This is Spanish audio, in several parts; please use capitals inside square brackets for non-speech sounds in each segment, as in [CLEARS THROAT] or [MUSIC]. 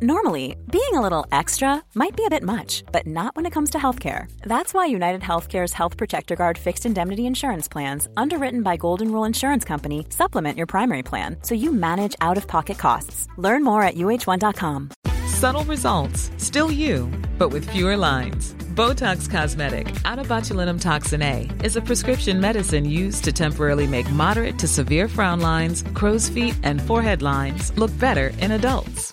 Normally, being a little extra might be a bit much, but not when it comes to healthcare. That's why United Healthcare's Health Protector Guard fixed indemnity insurance plans, underwritten by Golden Rule Insurance Company, supplement your primary plan so you manage out of pocket costs. Learn more at uh1.com. Subtle results, still you, but with fewer lines. Botox Cosmetic, out of botulinum toxin A, is a prescription medicine used to temporarily make moderate to severe frown lines, crow's feet, and forehead lines look better in adults.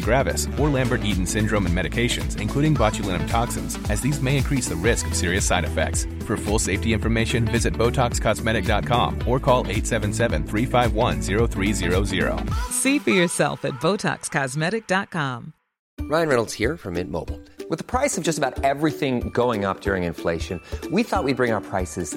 gravis, or Lambert-Eaton syndrome and medications, including botulinum toxins, as these may increase the risk of serious side effects. For full safety information, visit BotoxCosmetic.com or call 877-351-0300. See for yourself at BotoxCosmetic.com. Ryan Reynolds here from Mint Mobile. With the price of just about everything going up during inflation, we thought we'd bring our prices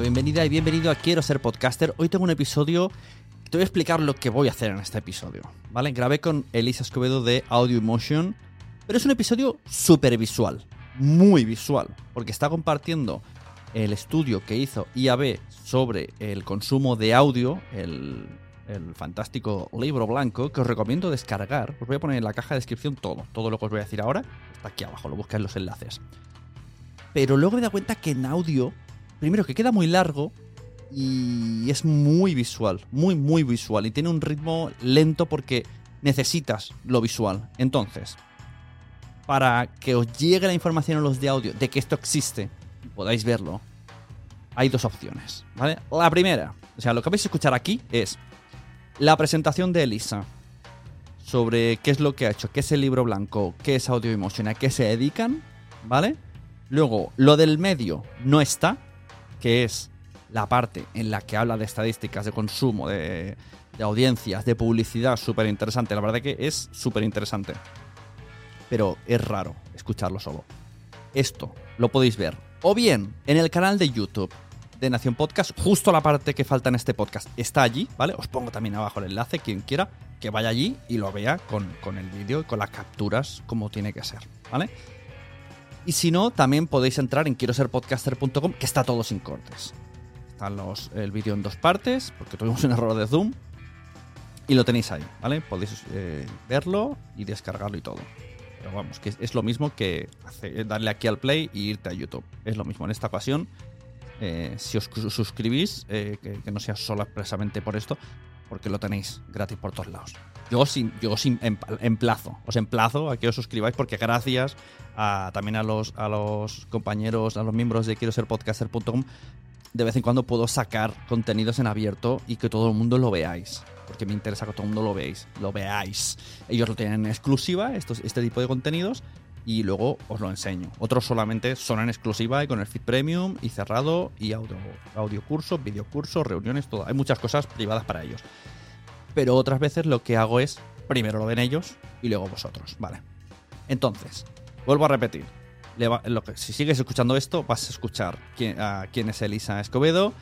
Bienvenida y bienvenido a Quiero ser podcaster. Hoy tengo un episodio. Te voy a explicar lo que voy a hacer en este episodio. ¿Vale? Grabé con Elisa Escobedo de Audio Emotion. Pero es un episodio súper visual. Muy visual. Porque está compartiendo el estudio que hizo IAB sobre el consumo de audio, el, el fantástico libro blanco, que os recomiendo descargar. Os voy a poner en la caja de descripción todo. Todo lo que os voy a decir ahora está aquí abajo. Lo buscáis en los enlaces. Pero luego me da cuenta que en audio primero que queda muy largo y es muy visual, muy muy visual y tiene un ritmo lento porque necesitas lo visual. Entonces, para que os llegue la información a los de audio de que esto existe y podáis verlo, hay dos opciones, ¿vale? La primera, o sea, lo que vais a escuchar aquí es la presentación de Elisa sobre qué es lo que ha hecho, qué es el libro blanco, qué es Audio Emotion, a qué se dedican, ¿vale? Luego, lo del medio no está, que es la parte en la que habla de estadísticas de consumo, de, audiencias, de publicidad, súper interesante. La verdad que es súper interesante. Pero es raro escucharlo solo. Esto lo podéis ver o bien en el canal de YouTube de Nación Podcast, justo la parte que falta en este podcast está allí, ¿vale? Os pongo también abajo el enlace, quien quiera que vaya allí y lo vea con, con el vídeo y con las capturas como tiene que ser, ¿vale? Y si no, también podéis entrar en quiero ser podcaster.com, que está todo sin cortes. Están los, el vídeo en dos partes, porque tuvimos un error de Zoom. Y lo tenéis ahí, ¿vale? Podéis eh, verlo y descargarlo y todo. Pero vamos, que es, lo mismo que darle aquí al play y irte a YouTube. Es lo mismo. En esta ocasión eh, si os suscribís, eh, que, no sea solo expresamente por esto, porque lo tenéis gratis por todos lados. Yo os, yo os emplazo, os emplazo a que os suscribáis porque gracias a, también a los, a los compañeros, a los miembros de quiero ser podcaster.com, de vez en cuando puedo sacar contenidos en abierto y que todo el mundo lo veáis. Porque me interesa que todo el mundo lo veáis, lo veáis. Ellos lo tienen en exclusiva, estos, este tipo de contenidos, y luego os lo enseño. Otros solamente son en exclusiva y con el feed premium y cerrado y audio, audio cursos, video cursos, reuniones, todo. Hay muchas cosas privadas para ellos. Pero otras veces lo que hago es, primero lo ven ellos y luego vosotros, ¿vale? Entonces, vuelvo a repetir. si sigues escuchando esto, vas a escuchar quién, a quién es Elisa Escobedo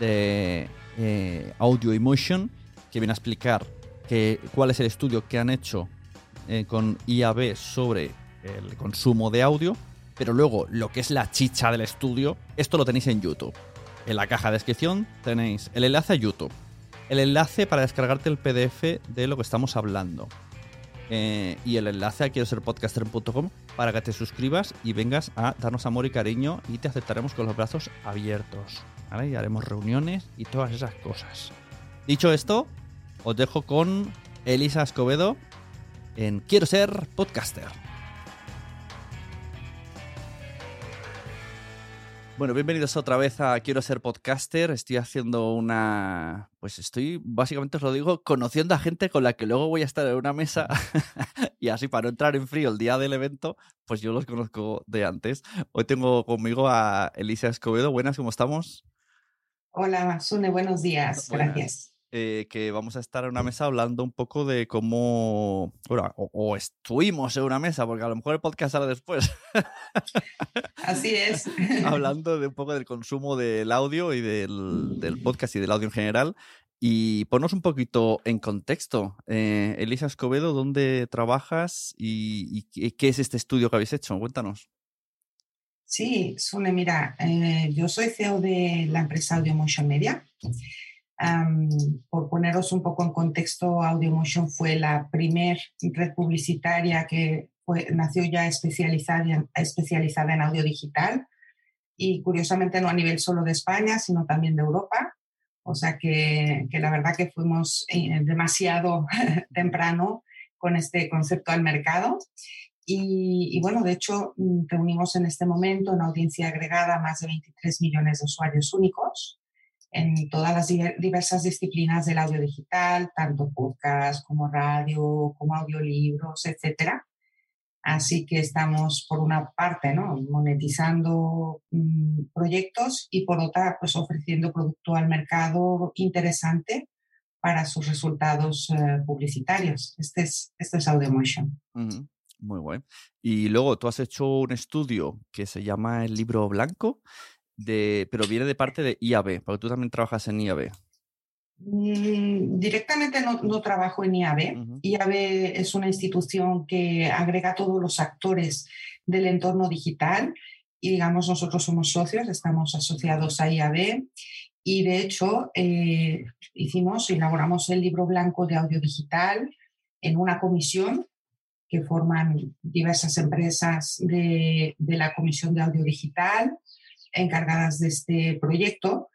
de eh, Audio Emotion, que viene a explicar que, cuál es el estudio que han hecho eh, con IAB sobre el consumo de audio, pero luego lo que es la chicha del estudio, esto lo tenéis en YouTube. En la caja de descripción tenéis el enlace a YouTube, el enlace para descargarte el PDF de lo que estamos hablando. Eh, y el enlace a quiero ser podcaster.com para que te suscribas y vengas a darnos amor y cariño y te aceptaremos con los brazos abiertos. Y haremos reuniones y todas esas cosas. Dicho esto, os dejo con Elisa Escobedo en Quiero ser podcaster. Bueno, bienvenidos otra vez a Quiero ser podcaster. Estoy haciendo una. Pues estoy, básicamente os lo digo, conociendo a gente con la que luego voy a estar en una mesa. [LAUGHS] y así, para no entrar en frío el día del evento, pues yo los conozco de antes. Hoy tengo conmigo a Elisa Escobedo. Buenas, ¿cómo estamos? Hola, Sune, buenos días. Gracias. Eh, que vamos a estar en una mesa hablando un poco de cómo, bueno, o, estuvimos en una mesa, porque a lo mejor el podcast sale después. Así es. [LAUGHS] hablando de un poco del consumo del audio y del, podcast y del audio en general. Y ponos un poquito en contexto. Eh, Elisa Escobedo, ¿dónde trabajas y, qué es este estudio que habéis hecho? Cuéntanos. Sí, Sune, mira, eh, yo soy CEO de la empresa Audio Motion Media por poneros un poco en contexto, AudioMotion fue la primer red publicitaria que nació ya especializada especializada en audio digital y curiosamente no a nivel solo de España, sino también de Europa. O sea que, que la verdad que fuimos eh, demasiado [LAUGHS] temprano con este concepto al mercado. Y, y, bueno, de hecho, mm, reunimos en este momento una audiencia agregada más de 23 millones de usuarios únicos en todas las diversas disciplinas del audio digital, tanto podcast como radio, como audiolibros, etcétera. Así que estamos, por una parte, ¿no? monetizando mm, proyectos y por otra, pues ofreciendo producto al mercado interesante para sus resultados eh, publicitarios. Este es, este es AudioMotion. Muy bueno. Y luego tú has hecho un estudio que se llama el libro blanco pero viene de parte de IAB, porque tú también trabajas en IAB. Mm, directamente no, trabajo en IAB. IAB es una institución que agrega a todos los actores del entorno digital y digamos nosotros somos socios, estamos asociados a IAB y de hecho eh, hicimos, elaboramos el libro blanco de audio digital en una comisión que forman diversas empresas de, de la Comisión de Audio Digital, encargadas de este proyecto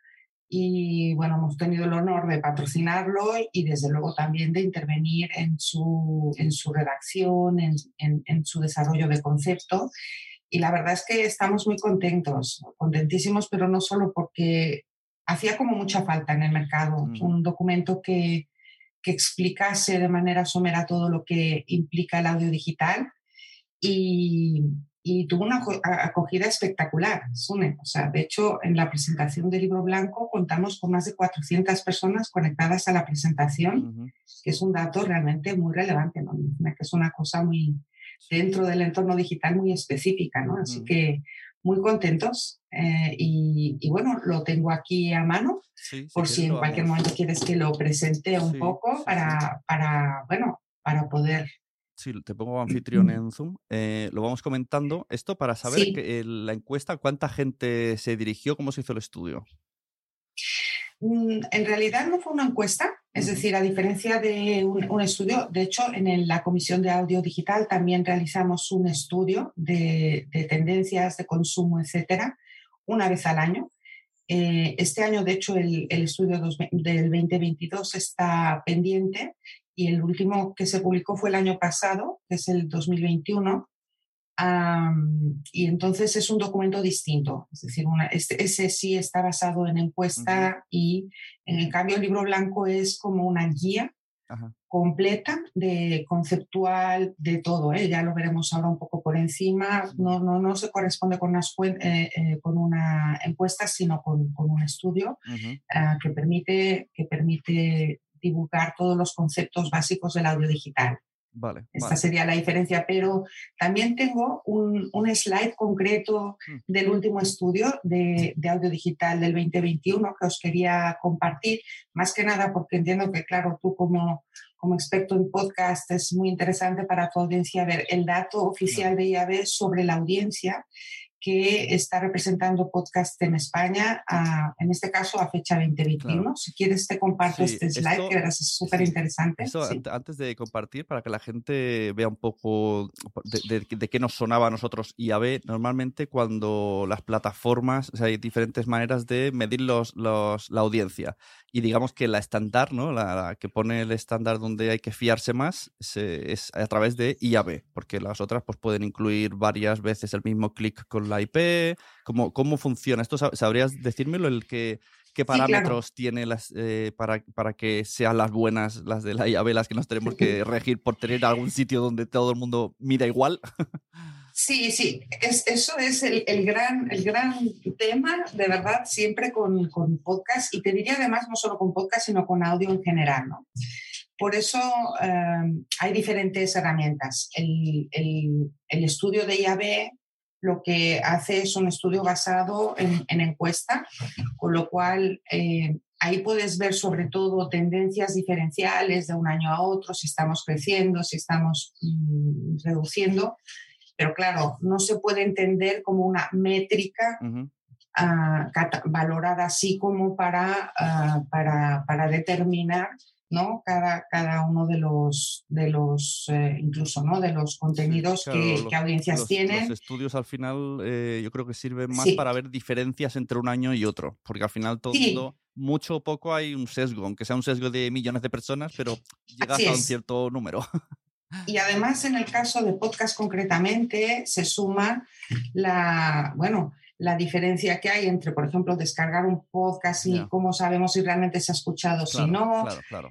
y bueno, hemos tenido el honor de patrocinarlo y desde luego también de intervenir en su, en su redacción, en, en, su desarrollo de concepto. Y la verdad es que estamos muy contentos, contentísimos, pero no solo porque hacía como mucha falta en el mercado mm. un documento que, que explicase de manera somera todo lo que implica el audio digital y, y tuvo una acogida espectacular, Sune. O sea, de hecho, en la presentación del libro blanco contamos con más de 400 personas conectadas a la presentación, que es un dato realmente muy relevante, ¿no? Que es una cosa muy dentro del entorno digital muy específica, ¿no? Así que muy contentos eh, y, bueno, lo tengo aquí a mano por si en cualquier momento quieres que lo presente un poco para, para, bueno, para poder Sí, te pongo anfitrión [CLEARS THROAT] en Zoom. Eh, lo vamos comentando. Esto para saber que, la encuesta, cuánta gente se dirigió, cómo se hizo el estudio. Mm, en realidad no fue una encuesta, es decir, a diferencia de un, estudio, de hecho, en la Comisión de Audio Digital también realizamos un estudio de, tendencias de consumo, etcétera, una vez al año. Eh, este año, de hecho, el, estudio del 2022 está pendiente y el último que se publicó fue el año pasado, que es el 2021. y entonces es un documento distinto, es decir, este, ese sí está basado en encuesta y en cambio el libro blanco es como una guía completa de conceptual de todo. ¿eh? Ya lo veremos ahora un poco por encima. No, no, no se corresponde con, eh, eh, con una encuesta, sino con, con un estudio ah, que, permite, que permite divulgar todos los conceptos básicos del audio digital. Vale, Esta sería la diferencia, pero también tengo un, un slide concreto mm. del último estudio de, de, audio digital del 2021 que os quería compartir, más que nada porque entiendo que, claro, tú como, como experto en podcast es muy interesante para tu audiencia ver el dato oficial de IAB sobre la audiencia que está representando podcast en España, en este caso a fecha 2021. Si quieres te comparto este slide, que verás es súper interesante. Antes de compartir, para que la gente vea un poco de, qué nos sonaba a nosotros IAB, normalmente cuando las plataformas, hay diferentes maneras de medir los, los, la audiencia. Y digamos que la estándar, ¿no? La, que pone el estándar donde hay que fiarse más, es a través de IAB, porque las otras pues, pueden incluir varias veces el mismo clic con la IP. ¿Cómo, cómo funciona? ¿Esto sabrías decírmelo? El que, ¿Qué parámetros tiene las, eh, para, para que sean las buenas, las de la IAB, las que nos tenemos que regir por tener algún sitio donde todo el mundo mira igual? [LAUGHS] Sí, sí, es, eso es el, el, gran, el gran tema, de verdad, siempre con, con, podcast y te diría además no solo con podcast, sino con audio en general, ¿no? Por eso eh, hay diferentes herramientas. El, el, el, estudio de IAB lo que hace es un estudio basado en, en encuesta, con lo cual eh, ahí puedes ver sobre todo tendencias diferenciales de un año a otro, si estamos creciendo, si estamos mm, reduciendo. Pero claro, no se puede entender como una métrica ah, valorada así como para, ah, para, para, determinar ¿no? Cada, cada uno de los, de los eh, incluso ¿no? de los contenidos que, audiencias tienen. Los estudios al final eh, yo creo que sirven más para ver diferencias entre un año y otro, porque al final todo mucho o poco hay un sesgo, aunque sea un sesgo de millones de personas, pero llegas a un cierto número. Y además, en el caso de podcast concretamente, se suma la, bueno, la diferencia que hay entre, por ejemplo, descargar un podcast y cómo sabemos si realmente se ha escuchado, o si no.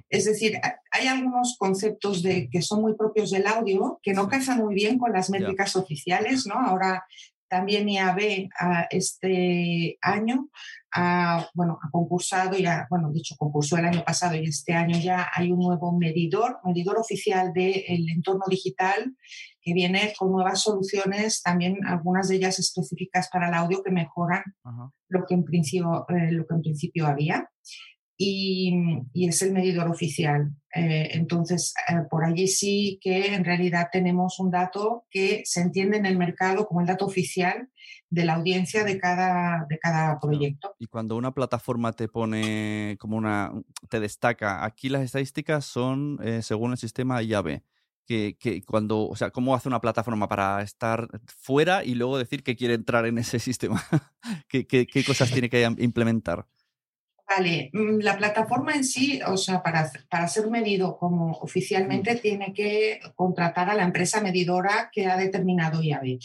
Es decir, hay algunos conceptos de, que son muy propios del audio que no casan muy bien con las métricas oficiales, ¿no? Ahora también IAB a este año ha, bueno, ha concursado, ya, bueno, dicho, concursó el año pasado y este año ya hay un nuevo medidor, medidor oficial del entorno digital que viene con nuevas soluciones, también algunas de ellas específicas para el audio que mejoran lo que, en principio, eh, lo que en principio había y, es el medidor oficial. Eh, entonces, eh, por allí sí que en realidad tenemos un dato que se entiende en el mercado como el dato oficial de la audiencia de cada, de cada proyecto. Y cuando una plataforma te pone como una, te destaca, aquí las estadísticas son eh, según el sistema IAB. Que, que, cuando, o sea, ¿cómo hace una plataforma para estar fuera y luego decir que quiere entrar en ese [LAUGHS] sistema? ¿Qué, qué, qué cosas tiene que implementar? Vale, mm, la plataforma en sí, o sea, para, para ser medido como oficialmente, tiene que contratar a la empresa medidora que ha determinado IAB.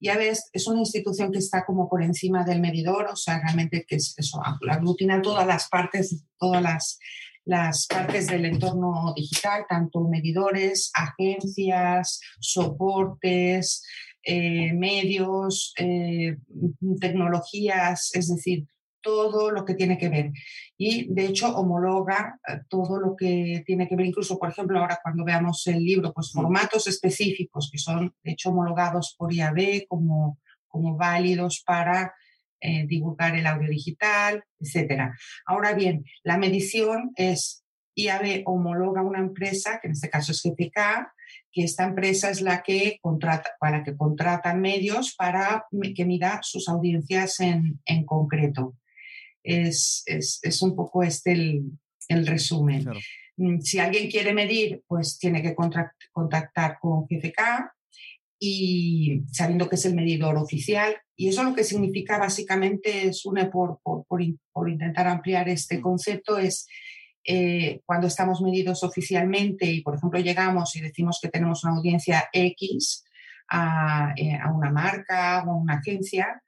IAB es, es una institución que está como por encima del medidor, o sea, realmente que es eso, aglutina todas las partes, todas las, las partes del entorno digital, tanto medidores, agencias, soportes, eh, medios, eh, tecnologías, es decir, todo lo que tiene que ver. Y de hecho homologa eh, todo lo que tiene que ver, incluso por ejemplo ahora cuando veamos el libro, pues mm. formatos específicos que son de hecho homologados por IAB como, como válidos para eh, divulgar el audio digital, etc. Ahora bien, la medición es IAB homologa una empresa, que en este caso es GPK, que esta empresa es la que contrata, para que contrata medios para que mida sus audiencias en, en concreto es, es, un poco este el, resumen. Mm, si alguien quiere medir, pues tiene que contactar con GFK y sabiendo que es el medidor oficial. Y eso lo que significa básicamente es una, por, por, por, intentar ampliar este mm. concepto, es eh, cuando estamos medidos oficialmente y, por ejemplo, llegamos y decimos que tenemos una audiencia X a, eh, a una marca o a una agencia,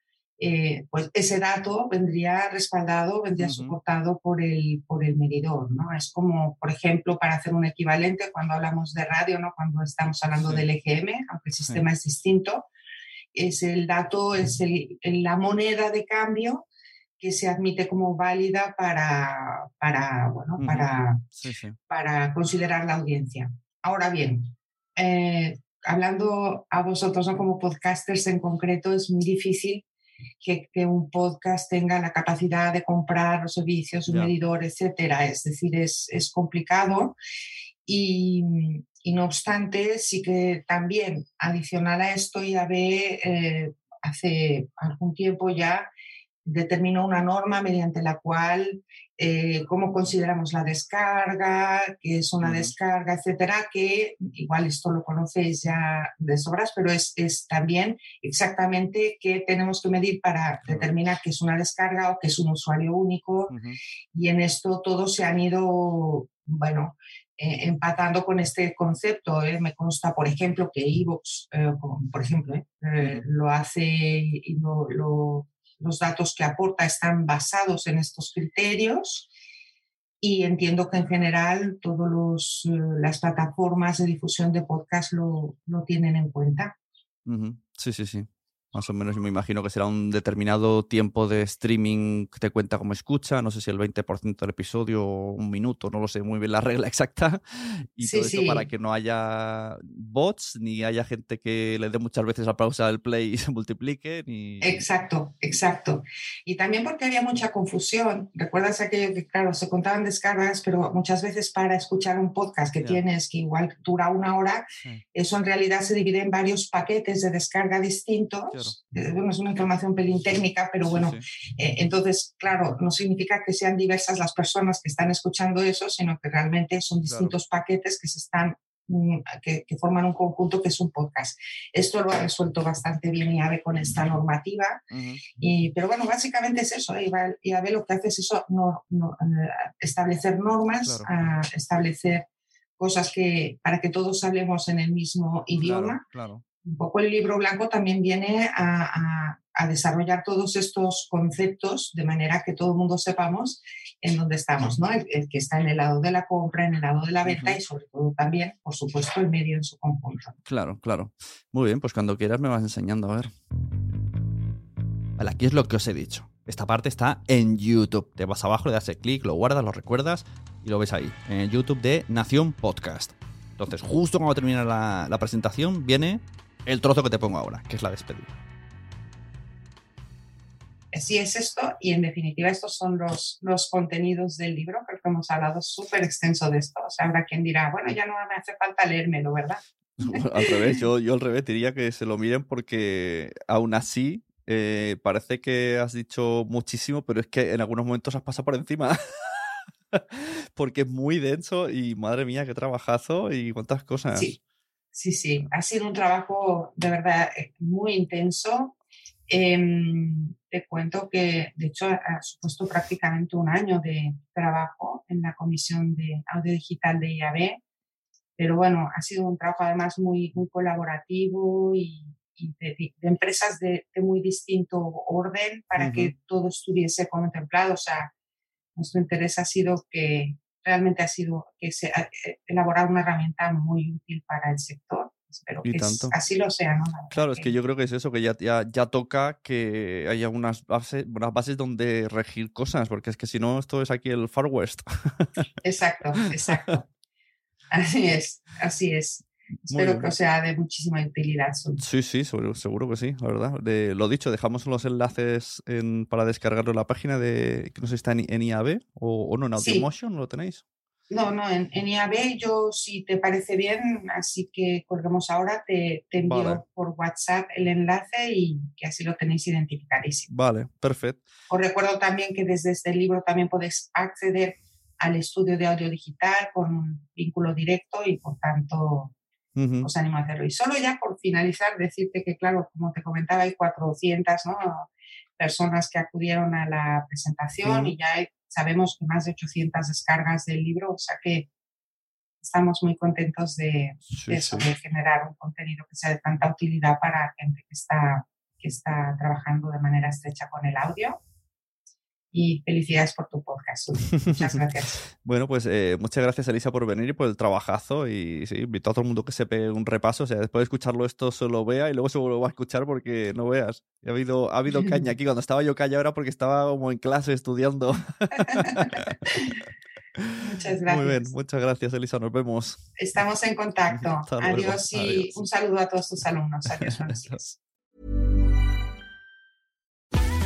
eh, pues ese dato vendría respaldado, vendría soportado por el, por el medidor, ¿no? Es como, por ejemplo, para hacer un equivalente, cuando hablamos de radio, ¿no? Cuando estamos hablando del EGM, aunque el sistema es distinto, es el dato, es el, la moneda de cambio que se admite como válida para, para, bueno, para, para considerar la audiencia. Ahora bien, eh, hablando a vosotros ¿no? como podcasters en concreto, es muy difícil que, un podcast tenga la capacidad de comprar los servicios, un medidor, etcétera. Es decir, es, es complicado. Y, y, no obstante, sí que también adicional a esto, ya ve eh, hace algún tiempo ya determinó una norma mediante la cual eh, cómo consideramos la descarga, qué es una descarga, etcétera, que igual esto lo conocéis ya de sobras, pero es, es también exactamente qué tenemos que medir para determinar qué es una descarga o qué es un usuario único. Y en esto todos se han ido, bueno, eh, empatando con este concepto. ¿eh? Me consta, por ejemplo, que Evox, por ejemplo, lo hace y lo los datos que aporta están basados en estos criterios y entiendo que en general todas eh, las plataformas de difusión de podcast lo, lo tienen en cuenta. Sí, sí, sí. Más o menos me imagino que será un determinado tiempo de streaming que te cuenta como escucha, no sé si el 20% del episodio o un minuto, no lo sé muy bien la regla [LAUGHS] exacta. Y todo eso para que no haya bots, ni haya gente que le dé muchas veces la pausa al play y [LAUGHS] se multiplique. Ni... Exacto, exacto. Y también porque había mucha confusión. Recuerdas aquello que, claro, se contaban descargas, pero muchas veces para escuchar un podcast que tienes que igual dura una hora, eso en realidad se divide en varios paquetes de descarga distintos. Eh, bueno, es una información pelín técnica, pero bueno, eh, entonces, claro, no significa que sean diversas las personas que están escuchando eso, sino que realmente son distintos paquetes que se están mm, que, forman un conjunto que es un podcast. Esto lo ha resuelto bastante bien IAVE con esta normativa, y, pero bueno, básicamente es eso, IAVE lo que hace es eso, no, eh, establecer normas, establecer cosas que para que todos hablemos en el mismo idioma. claro un poco el libro blanco también viene a, desarrollar todos estos conceptos de manera que todo el mundo sepamos en dónde estamos, ¿no? El, que está en el lado de la compra, en el lado de la venta y sobre todo también, por supuesto, el medio en su conjunto. Claro, claro. Muy bien, pues cuando quieras me vas enseñando, a ver. Vale, aquí es lo que os he dicho. Esta parte está en YouTube. Te vas abajo, le das el clic, lo guardas, lo recuerdas y lo ves ahí, en el YouTube de Nación Podcast. Entonces, justo cuando termina la, la presentación, viene el trozo que te pongo ahora, que es la despedida. Así es esto, y en definitiva estos son los, los contenidos del libro, creo que hemos hablado súper extenso de esto, o sea, habrá quien dirá, bueno, ya no me hace falta leérmelo, ¿verdad? [LAUGHS] al revés, yo, yo al revés diría que se lo miren porque aún así eh, parece que has dicho muchísimo, pero es que en algunos momentos has pasado por encima. [LAUGHS] porque es muy denso y madre mía, qué trabajazo y cuántas cosas. Sí. Sí, sí, ha sido un trabajo de verdad eh, muy intenso. Em, te cuento que, de hecho, ha supuesto prácticamente un año de trabajo en la Comisión de Audio Digital de IAB, pero bueno, ha sido un trabajo además muy, muy colaborativo y, de, empresas de, muy distinto orden para que todo estuviese contemplado. O sea, nuestro interés ha sido que, realmente ha sido que se ha eh, elaborado una herramienta muy útil para el sector. Espero que así lo sea, ¿no? Claro, es que yo creo que es eso, que ya, ya, ya toca que haya unas bases, unas bases donde regir cosas, porque es que si no, esto es aquí el Far West. Exacto, exacto. [LAUGHS] Así es, así es. Espero que sea de muchísima utilidad. Sí, sí, seguro, que sí, la verdad. De, lo dicho, dejamos los enlaces en, para descargarlo en la página de, que no sé si está en, IAB o, no, en Automotion, ¿lo tenéis? No, no, en, IAB yo, si te parece bien, así que colgamos ahora, te, te envío por WhatsApp el enlace y que así lo tenéis identificadísimo. Vale, perfecto. Os recuerdo también que desde este libro también podéis acceder al estudio de audio digital con un vínculo directo y por tanto os animo a hacerlo. Y solo ya por finalizar, decirte que, claro, como te comentaba, hay 400 personas que acudieron a la presentación y ya sabemos que más de 800 descargas del libro, o sea que estamos muy contentos de, eso, de generar un contenido que sea de tanta utilidad para gente que está, que está trabajando de manera estrecha con el audio y felicidades por tu podcast. Muchas gracias. [LAUGHS] bueno, pues eh, muchas gracias Elisa por venir y por el trabajazo y sí, invito a todo el mundo que se pegue un repaso, o sea, después de escucharlo esto solo vea y luego se lo va a escuchar porque no veas. Ha habido, ha habido [LAUGHS] caña aquí, cuando estaba yo callado era porque estaba como en clase estudiando. [LAUGHS] Muchas gracias. Muy bien, muchas gracias Elisa, nos vemos. Estamos en contacto. Adiós y un saludo a todos tus alumnos. Adiós, Adiós.